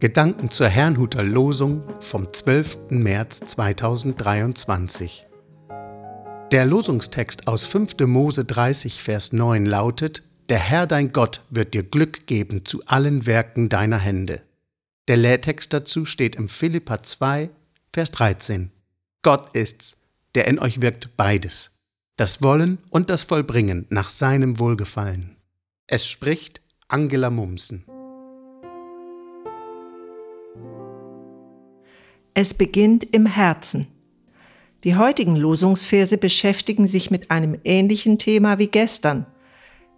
Gedanken zur Herrnhuter Losung vom 12. März 2023. Der Losungstext aus 5. Mose 30, Vers 9 lautet: Der Herr dein Gott wird dir Glück geben zu allen Werken deiner Hände. Der Lehrtext dazu steht im Philippa 2, Vers 13. Gott ist's, der in euch wirkt beides, das Wollen und das Vollbringen nach seinem Wohlgefallen. Es spricht Angela Mumsen. Es beginnt im Herzen. Die heutigen Losungsverse beschäftigen sich mit einem ähnlichen Thema wie gestern.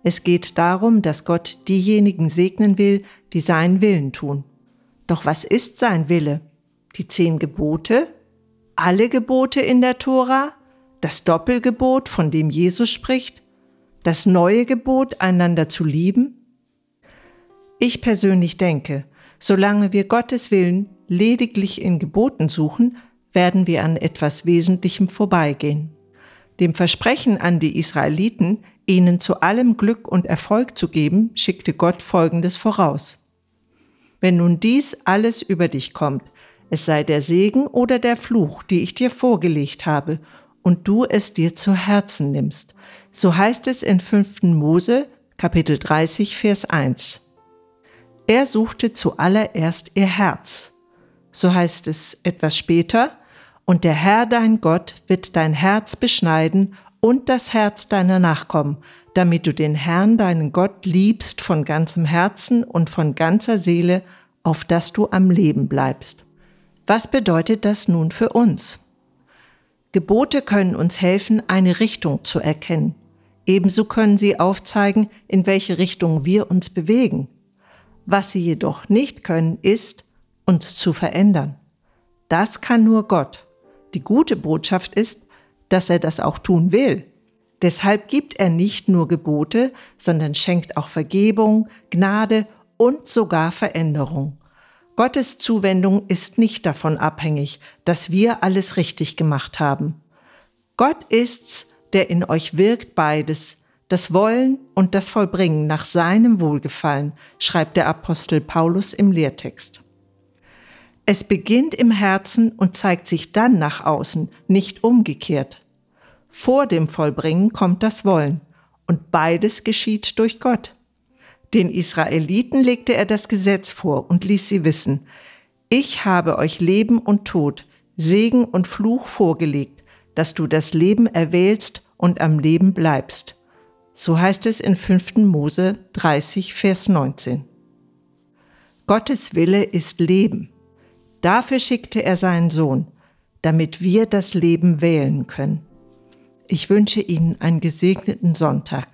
Es geht darum, dass Gott diejenigen segnen will, die seinen Willen tun. Doch was ist sein Wille? Die zehn Gebote? Alle Gebote in der Tora? Das Doppelgebot, von dem Jesus spricht? Das neue Gebot, einander zu lieben? Ich persönlich denke, solange wir Gottes Willen lediglich in Geboten suchen, werden wir an etwas Wesentlichem vorbeigehen. Dem Versprechen an die Israeliten, ihnen zu allem Glück und Erfolg zu geben, schickte Gott Folgendes voraus. Wenn nun dies alles über dich kommt, es sei der Segen oder der Fluch, die ich dir vorgelegt habe, und du es dir zu Herzen nimmst. So heißt es in 5. Mose, Kapitel 30, Vers 1. Er suchte zuallererst ihr Herz so heißt es etwas später, und der Herr dein Gott wird dein Herz beschneiden und das Herz deiner Nachkommen, damit du den Herrn deinen Gott liebst von ganzem Herzen und von ganzer Seele, auf dass du am Leben bleibst. Was bedeutet das nun für uns? Gebote können uns helfen, eine Richtung zu erkennen. Ebenso können sie aufzeigen, in welche Richtung wir uns bewegen. Was sie jedoch nicht können, ist, uns zu verändern. Das kann nur Gott. Die gute Botschaft ist, dass er das auch tun will. Deshalb gibt er nicht nur Gebote, sondern schenkt auch Vergebung, Gnade und sogar Veränderung. Gottes Zuwendung ist nicht davon abhängig, dass wir alles richtig gemacht haben. Gott ist's, der in euch wirkt beides, das Wollen und das Vollbringen nach seinem Wohlgefallen, schreibt der Apostel Paulus im Lehrtext. Es beginnt im Herzen und zeigt sich dann nach außen, nicht umgekehrt. Vor dem Vollbringen kommt das Wollen und beides geschieht durch Gott. Den Israeliten legte er das Gesetz vor und ließ sie wissen, ich habe euch Leben und Tod, Segen und Fluch vorgelegt, dass du das Leben erwählst und am Leben bleibst. So heißt es in 5. Mose 30, Vers 19. Gottes Wille ist Leben. Dafür schickte er seinen Sohn, damit wir das Leben wählen können. Ich wünsche Ihnen einen gesegneten Sonntag.